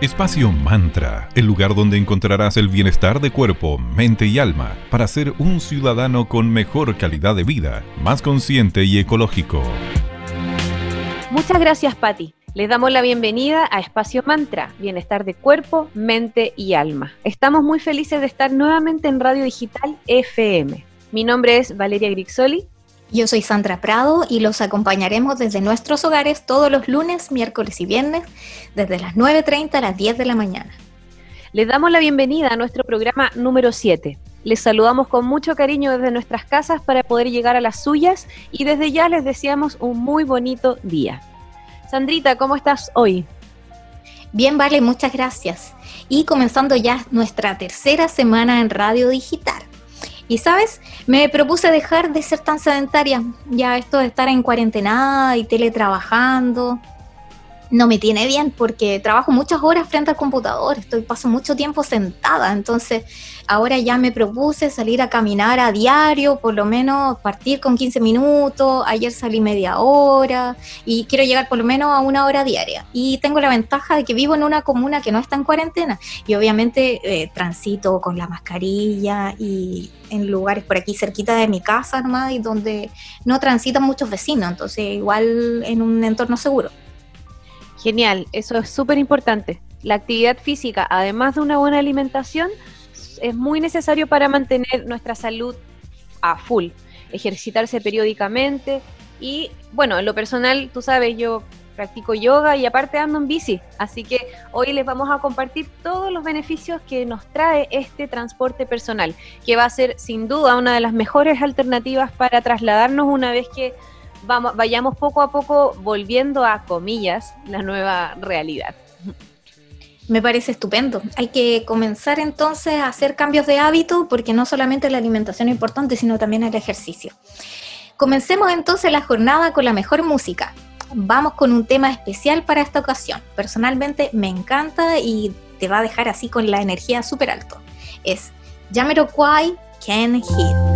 Espacio Mantra, el lugar donde encontrarás el bienestar de cuerpo, mente y alma para ser un ciudadano con mejor calidad de vida, más consciente y ecológico. Muchas gracias, Patti. Les damos la bienvenida a Espacio Mantra, bienestar de cuerpo, mente y alma. Estamos muy felices de estar nuevamente en Radio Digital FM. Mi nombre es Valeria Grixoli yo soy Sandra Prado y los acompañaremos desde nuestros hogares todos los lunes, miércoles y viernes, desde las 9.30 a las 10 de la mañana. Les damos la bienvenida a nuestro programa número 7. Les saludamos con mucho cariño desde nuestras casas para poder llegar a las suyas y desde ya les deseamos un muy bonito día. Sandrita, ¿cómo estás hoy? Bien, vale, muchas gracias. Y comenzando ya nuestra tercera semana en Radio Digital. Y sabes, me propuse dejar de ser tan sedentaria. Ya esto de estar en cuarentena y teletrabajando no me tiene bien porque trabajo muchas horas frente al computador, estoy paso mucho tiempo sentada, entonces ahora ya me propuse salir a caminar a diario, por lo menos partir con 15 minutos, ayer salí media hora y quiero llegar por lo menos a una hora diaria. Y tengo la ventaja de que vivo en una comuna que no está en cuarentena y obviamente eh, transito con la mascarilla y en lugares por aquí cerquita de mi casa nomás y donde no transitan muchos vecinos, entonces igual en un entorno seguro. Genial, eso es súper importante. La actividad física, además de una buena alimentación, es muy necesario para mantener nuestra salud a full. Ejercitarse periódicamente y, bueno, en lo personal, tú sabes, yo practico yoga y aparte ando en bici. Así que hoy les vamos a compartir todos los beneficios que nos trae este transporte personal, que va a ser sin duda una de las mejores alternativas para trasladarnos una vez que vayamos poco a poco volviendo a comillas la nueva realidad. Me parece estupendo. Hay que comenzar entonces a hacer cambios de hábito porque no solamente la alimentación es importante, sino también el ejercicio. Comencemos entonces la jornada con la mejor música. Vamos con un tema especial para esta ocasión. Personalmente me encanta y te va a dejar así con la energía súper alto. Es Jamiroquai Can Hit.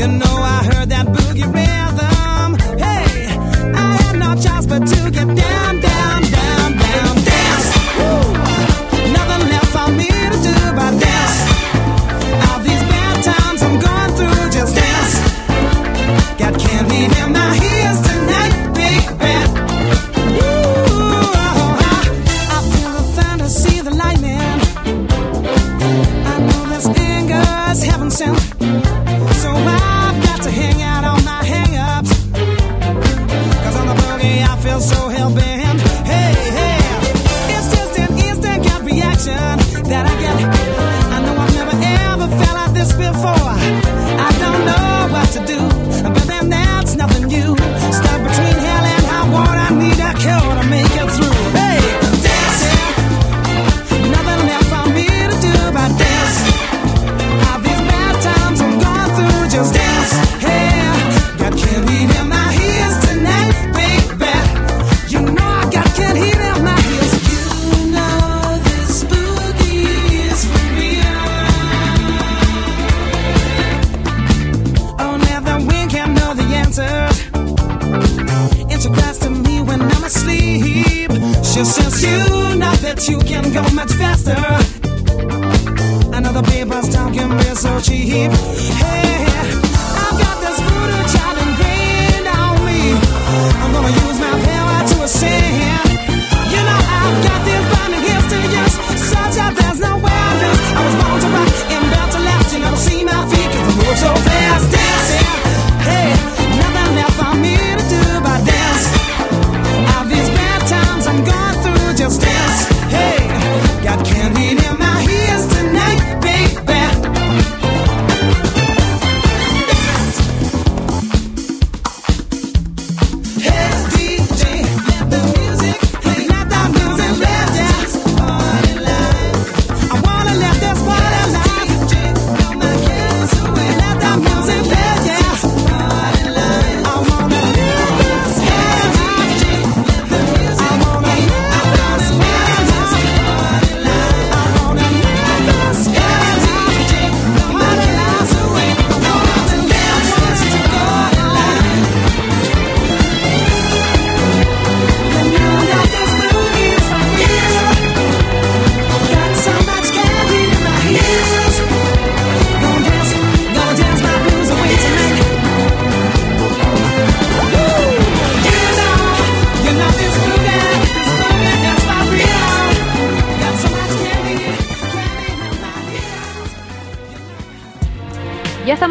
You know I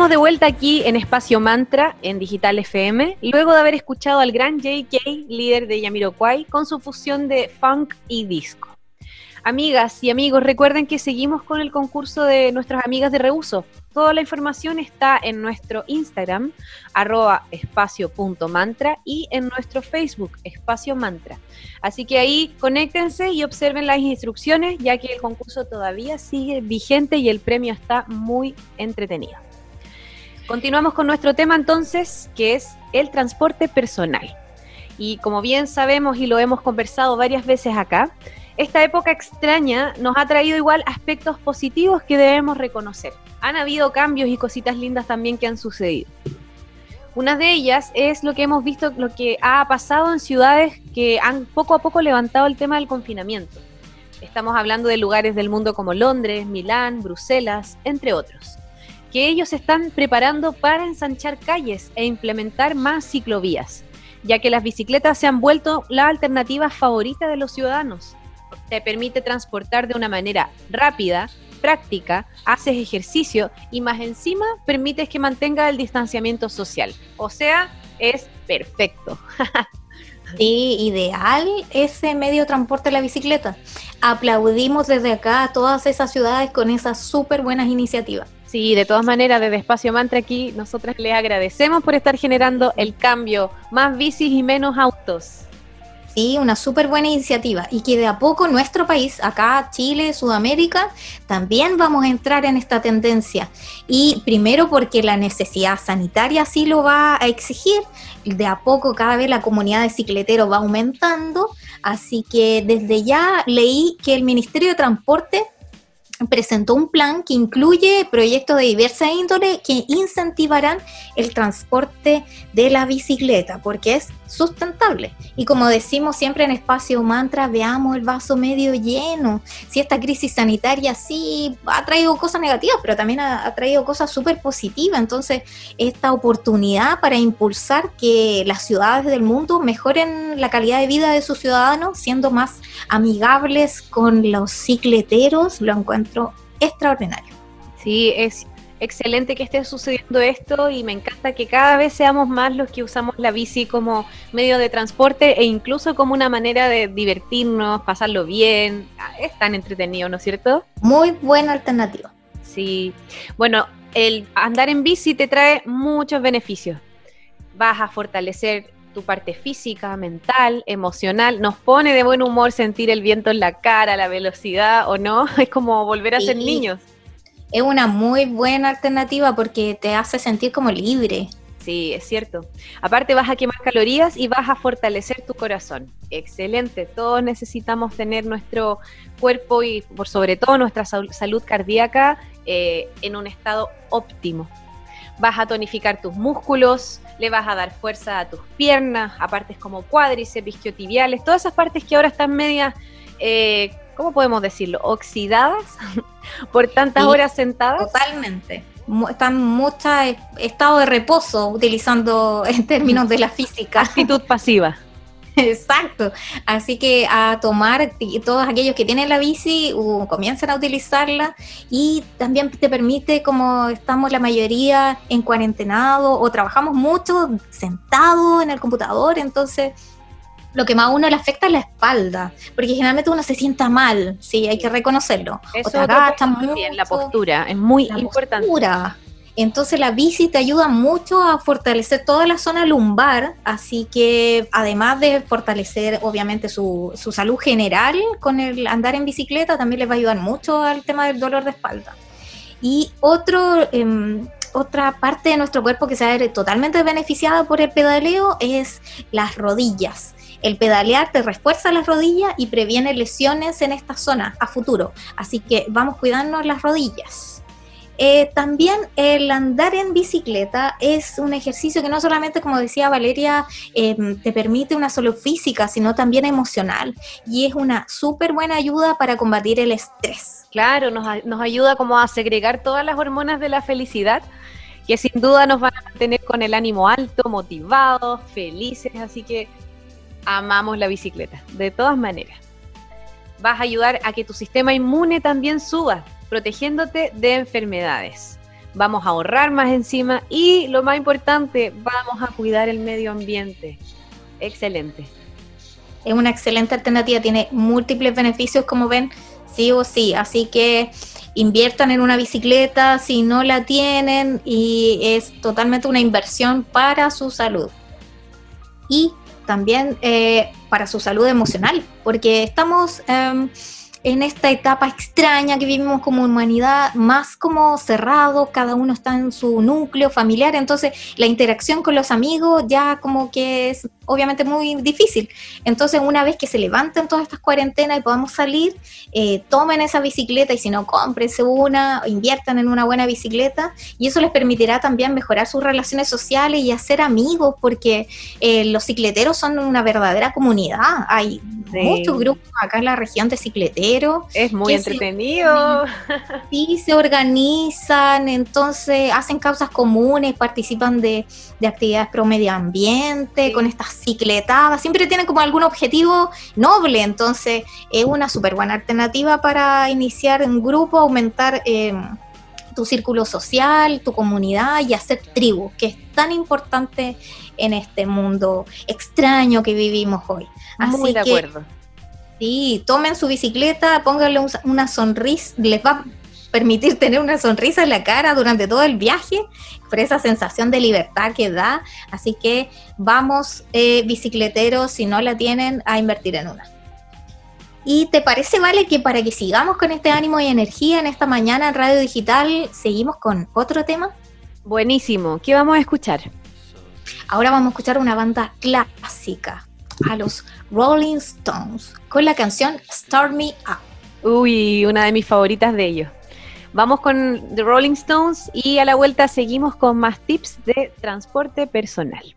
de vuelta aquí en Espacio Mantra en Digital FM, luego de haber escuchado al gran JK, líder de Yamiroquai, con su fusión de funk y disco. Amigas y amigos, recuerden que seguimos con el concurso de nuestras amigas de reuso. Toda la información está en nuestro Instagram, arroba espacio.mantra y en nuestro Facebook, espacio mantra. Así que ahí conéctense y observen las instrucciones, ya que el concurso todavía sigue vigente y el premio está muy entretenido. Continuamos con nuestro tema entonces, que es el transporte personal. Y como bien sabemos y lo hemos conversado varias veces acá, esta época extraña nos ha traído igual aspectos positivos que debemos reconocer. Han habido cambios y cositas lindas también que han sucedido. Una de ellas es lo que hemos visto, lo que ha pasado en ciudades que han poco a poco levantado el tema del confinamiento. Estamos hablando de lugares del mundo como Londres, Milán, Bruselas, entre otros, que ellos están preparando para ensanchar calles e implementar más ciclovías, ya que las bicicletas se han vuelto la alternativa favorita de los ciudadanos te permite transportar de una manera rápida, práctica, haces ejercicio y más encima permites que mantenga el distanciamiento social. O sea, es perfecto. Sí, ideal ese medio de transporte la bicicleta. Aplaudimos desde acá a todas esas ciudades con esas súper buenas iniciativas. Sí, de todas maneras, desde Espacio Mantra aquí, nosotras les agradecemos por estar generando el cambio, más bicis y menos autos. Sí, una súper buena iniciativa y que de a poco nuestro país, acá Chile, Sudamérica, también vamos a entrar en esta tendencia. Y primero porque la necesidad sanitaria sí lo va a exigir, de a poco cada vez la comunidad de cicleteros va aumentando, así que desde ya leí que el Ministerio de Transporte presentó un plan que incluye proyectos de diversa índole que incentivarán el transporte de la bicicleta, porque es sustentable. Y como decimos siempre en Espacio Mantra, veamos el vaso medio lleno. Si esta crisis sanitaria sí ha traído cosas negativas, pero también ha, traído cosas súper positivas. Entonces, esta oportunidad para impulsar que las ciudades del mundo mejoren la calidad de vida de sus ciudadanos, siendo más amigables con los cicleteros, lo encuentro extraordinario. Sí, es excelente que esté sucediendo esto y me encanta que cada vez seamos más los que usamos la bici como medio de transporte e incluso como una manera de divertirnos, pasarlo bien. Es tan entretenido, ¿no es cierto? Muy buena alternativa. Sí. Bueno, el andar en bici te trae muchos beneficios. Vas a fortalecer tu parte física, mental, emocional. Nos pone de buen humor sentir el viento en la cara, la velocidad o no. Es como volver a ser niños es una muy buena alternativa porque te hace sentir como libre. Sí, es cierto. Aparte vas a quemar calorías y vas a fortalecer tu corazón. Excelente. Todos necesitamos tener nuestro cuerpo y por sobre todo nuestra salud cardíaca eh, en un estado óptimo. Vas a tonificar tus músculos, le vas a dar fuerza a tus piernas, a partes como cuádriceps, isquiotibiales, todas esas partes que ahora están medias eh, ¿cómo podemos decirlo? Oxidadas por tantas horas sentadas. Totalmente. Están mucho estado de reposo, utilizando en términos de la física. Actitud pasiva. Exacto. Así que a tomar todos aquellos que tienen la bici, uh, comiencen a utilizarla y también te permite, como estamos la mayoría en cuarentenado o trabajamos mucho sentado en el computador, entonces lo que más a uno le afecta es la espalda, porque generalmente uno se sienta mal, sí, hay que reconocerlo. Eso o muy bien, la postura, es muy importante. Entonces la bici te ayuda mucho a fortalecer toda la zona lumbar, así que además de fortalecer obviamente su, su salud general con el andar en bicicleta, también les va a ayudar mucho al tema del dolor de espalda. Y otro, em, otra parte de nuestro cuerpo que se va a ver totalmente beneficiada por el pedaleo es las rodillas. El pedalear te refuerza las rodillas y previene lesiones en esta zona a futuro. Así que vamos cuidando las rodillas. Eh, también el andar en bicicleta es un ejercicio que no solamente, como decía Valeria, em, te permite una salud física, sino también emocional. Y es una súper buena ayuda para combatir el estrés. Claro, nos, nos ayuda como a segregar todas las hormonas de la felicidad que sin duda nos van a mantener con el ánimo alto, motivados, felices. Así que amamos la bicicleta, de todas maneras. Vas a ayudar a que tu sistema inmune también suba, protegiéndote de enfermedades. vamos a ahorrar más encima y lo más importante, vamos a cuidar el medio ambiente. Excelente. Es una excelente alternativa, tiene múltiples beneficios como ven, sí o sí, así que inviertan en una bicicleta si no la tienen y es totalmente una inversión para su salud. Y también eh, para su salud emocional, porque estamos... Em, en esta etapa extraña que vivimos como humanidad, más como cerrado, cada uno está en su núcleo familiar, entonces la interacción con los amigos ya como que es obviamente muy difícil. Entonces una vez que se levanten todas estas cuarentenas y podamos salir, eh, tomen esa bicicleta y si no, cómprense una, inviertan en una buena bicicleta y eso les permitirá también mejorar sus relaciones sociales y hacer amigos, porque eh, los cicleteros son una verdadera comunidad. Hay muchos grupos acá en la región de cicleteros. Es muy entretenido. sí, se organizan, entonces hacen causas comunes, participan de, actividades pro medio ambiente, con estas cicletadas, siempre tienen como algún objetivo noble, entonces es una súper buena alternativa para iniciar un grupo, aumentar... Eh, tu círculo social, tu comunidad y hacer tribu, que es tan importante en este mundo extraño que vivimos hoy. Muy de acuerdo. Sí, tomen su bicicleta, pónganle una sonrisa, les va a permitir tener una sonrisa en la cara durante todo el viaje, por esa sensación de libertad que da. Así que vamos, eh, bicicleteros, si no la tienen, a invertir en una. ¿Y te parece, Vale, que para que sigamos con este ánimo y energía en esta mañana en Radio Digital, seguimos con otro tema? Buenísimo. ¿Qué vamos a escuchar? Ahora vamos a escuchar una banda clásica, a los Rolling Stones, con la canción Start Me Up. Uy, una de mis favoritas de ellos. Vamos con The Rolling Stones y a la vuelta seguimos con más tips de transporte personal.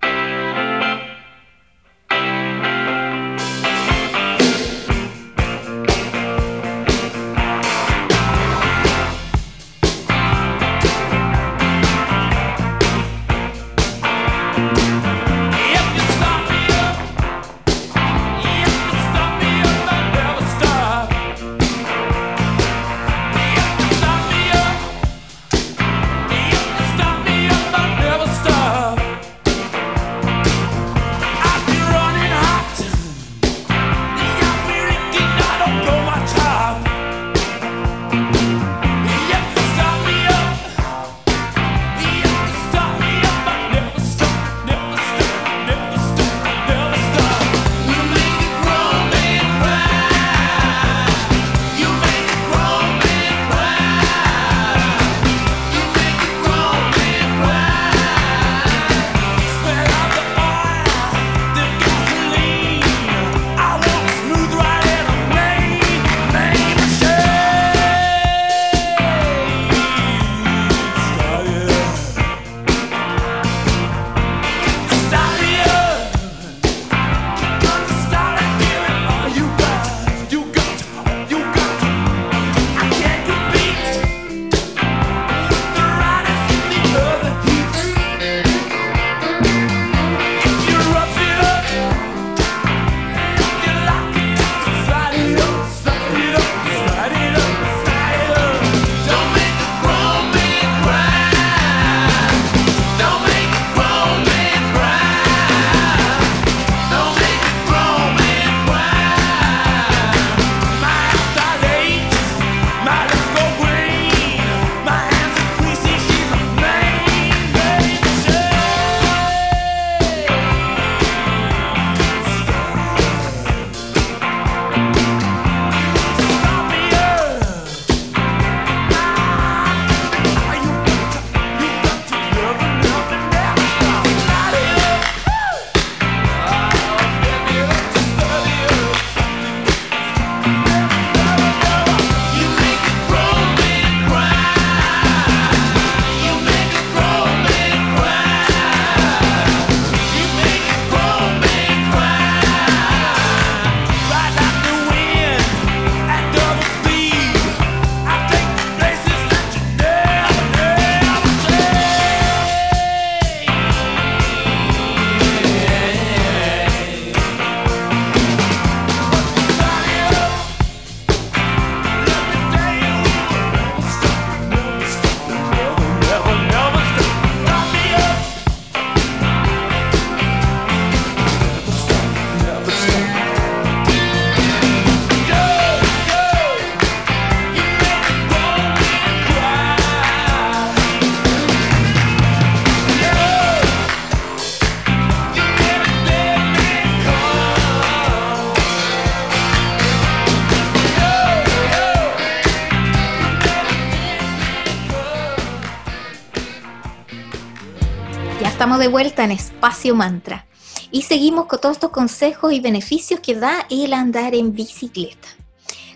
De vuelta en Espacio Mantra y seguimos con todos estos consejos y beneficios que da el andar en bicicleta.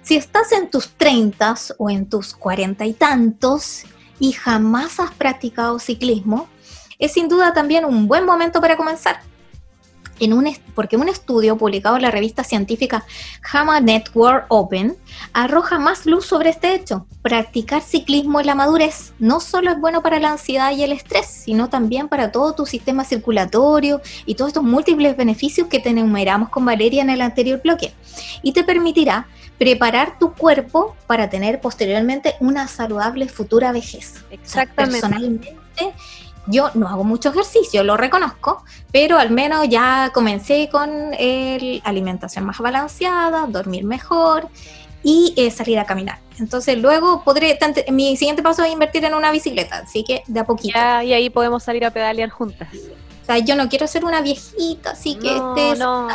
Si estás en tus 30 o en tus cuarenta y tantos y jamás has practicado ciclismo, es sin duda también un buen momento para comenzar en un, porque un estudio publicado en la revista científica JAMA Network Open arroja más luz sobre este hecho. Practicar ciclismo en la madurez no solo es bueno para la ansiedad y el estrés, sino también para todo tu sistema circulatorio y todos estos múltiples beneficios que te enumeramos con Valeria en el anterior bloque. Y te permitirá preparar tu cuerpo para tener posteriormente una saludable futura vejez. Exactamente. personalmente, yo no hago mucho ejercicio, lo reconozco, pero al menos ya comencé con el alimentación más balanceada, dormir mejor y eh, salir a caminar. Entonces luego podré, mi siguiente paso es invertir en una bicicleta, así que de a poquito. y ahí podemos salir a pedalear juntas. O sea, yo no quiero ser una viejita, así que esté no.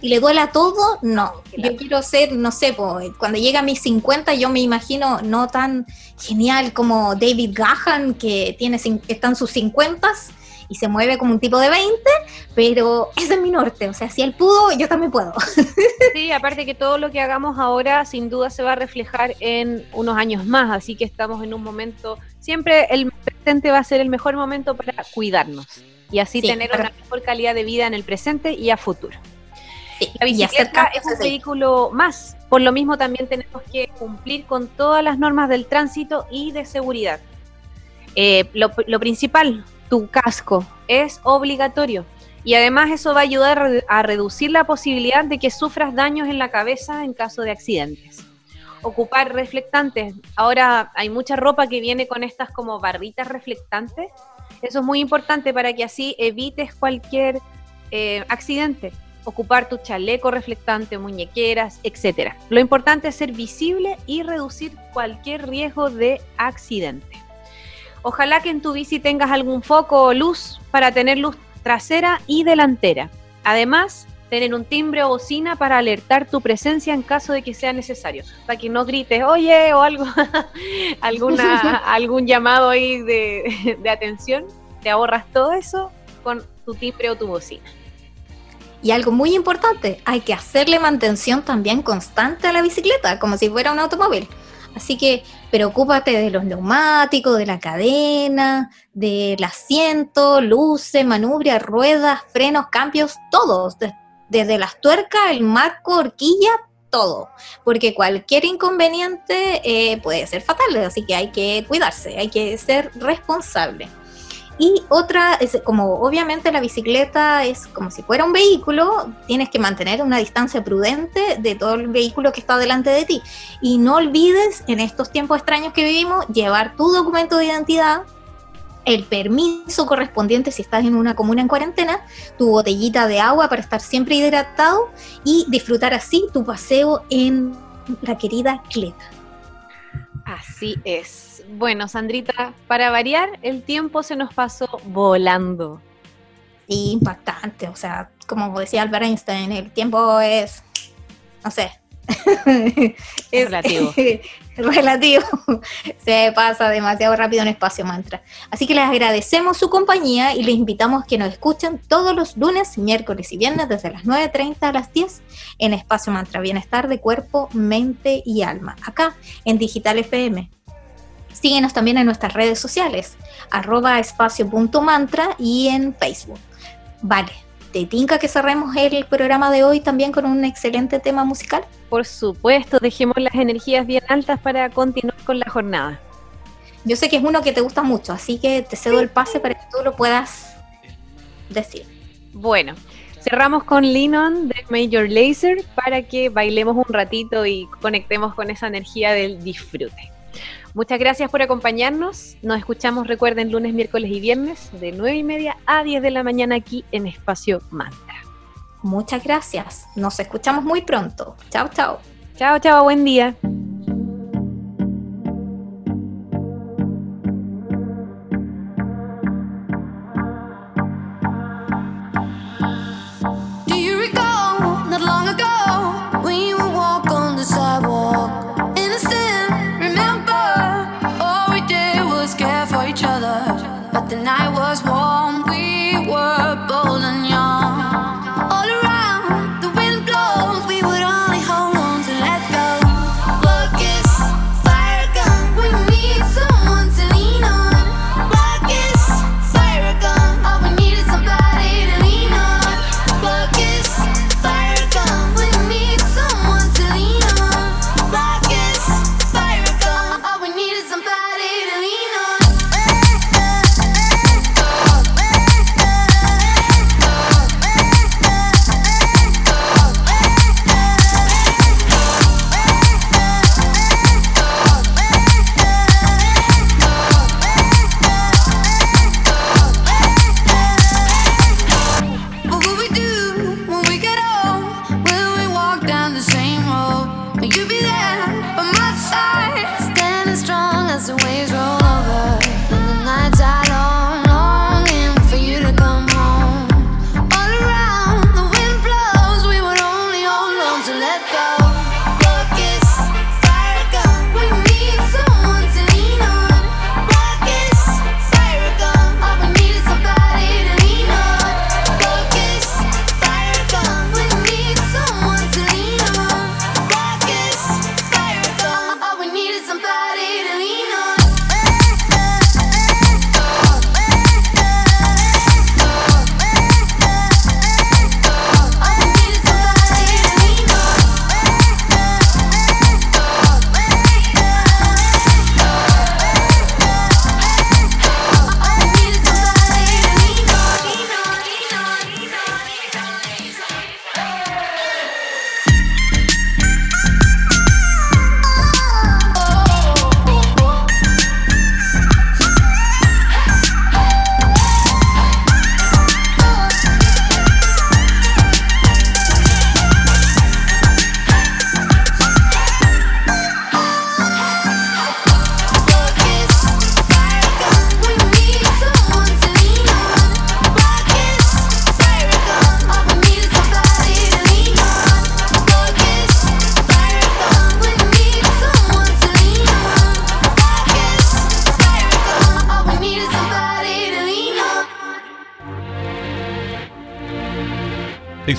y le duela todo, no. Yo quiero ser, no sé, cuando llega a mis 50 yo me imagino no tan genial como David Gahan, que tiene, está en sus 50 y se mueve como un tipo de 20, pero ese es mi norte, o sea, si él pudo, yo también puedo. Sí, aparte que todo lo que hagamos ahora sin duda se va a reflejar en unos años más, así que estamos en un momento, siempre el presente va a ser el mejor momento para cuidarnos y así tener una mejor calidad de vida en el presente y a futuro. la bicicleta es un vehículo más, por lo mismo también tenemos que cumplir con todas las normas del tránsito y de seguridad. Eh, lo, principal, tu casco es obligatorio y además eso va a ayudar a reducir la posibilidad de que sufras daños en la cabeza en caso de accidentes. Ocupar reflectantes. Ahora hay mucha ropa que viene con estas como barritas reflectantes eso es muy importante para que así evites cualquier eh, accidente. Ocupar tu chaleco reflectante, muñequeras, etc. Lo importante es ser visible y reducir cualquier riesgo de accidente. Ojalá que en tu bici tengas algún foco o luz para tener luz trasera y delantera. Además, tener un timbre o bocina para alertar tu presencia en caso de que sea necesario, para que no grites, oye, o algo, alguna, algún llamado ahí de, de atención, te ahorras todo eso con tu timbre o tu bocina. Y algo muy importante, hay que hacerle mantención también constante a la bicicleta, como si fuera un automóvil. Así que preocúpate de los neumáticos, de la cadena, del asiento, luces, manubrias, ruedas, frenos, cambios, todos, desde las tuercas, el marco, horquilla, todo, porque cualquier inconveniente eh, puede ser fatal, así que hay que cuidarse, hay que ser responsable. Y otra, es como obviamente la bicicleta es como si fuera un vehículo, tienes que mantener una distancia prudente de todo el vehículo que está delante de ti. Y no olvides, en estos tiempos extraños que vivimos, llevar tu documento de identidad, el permiso correspondiente si estás en una comuna en cuarentena, tu botellita de agua para estar siempre hidratado y disfrutar así tu paseo en la querida Cleta. Así es. Bueno, Sandrita, para variar, el tiempo se nos pasó volando. Sí, impactante. O sea, como decía Albert Einstein, el tiempo es, no sé, es relativo. relativo. Se pasa demasiado rápido en espacio mantra. Así que les agradecemos su compañía y les invitamos que nos escuchen todos los lunes, miércoles y viernes desde las 9.30 a las 10 en espacio mantra. Bienestar de cuerpo, mente y alma. Acá en Digital FM. Síguenos también en nuestras redes sociales, arroba espacio.mantra y en Facebook. Vale, ¿Te tinca que cerremos el programa de hoy también con un excelente tema musical? Por supuesto, dejemos las energías bien altas para continuar con la jornada. Yo sé que es uno que te gusta mucho, así que te cedo el pase para que tú lo puedas decir. Bueno, cerramos con Linon de Major Laser para que bailemos un ratito y conectemos con esa energía del disfrute. Muchas gracias por acompañarnos. Nos escuchamos, recuerden, lunes, miércoles y viernes de 9 y media a 10 de la mañana aquí en Espacio Mantra. Muchas gracias. Nos escuchamos muy pronto. Chao, chao. Chao, chao. Buen día.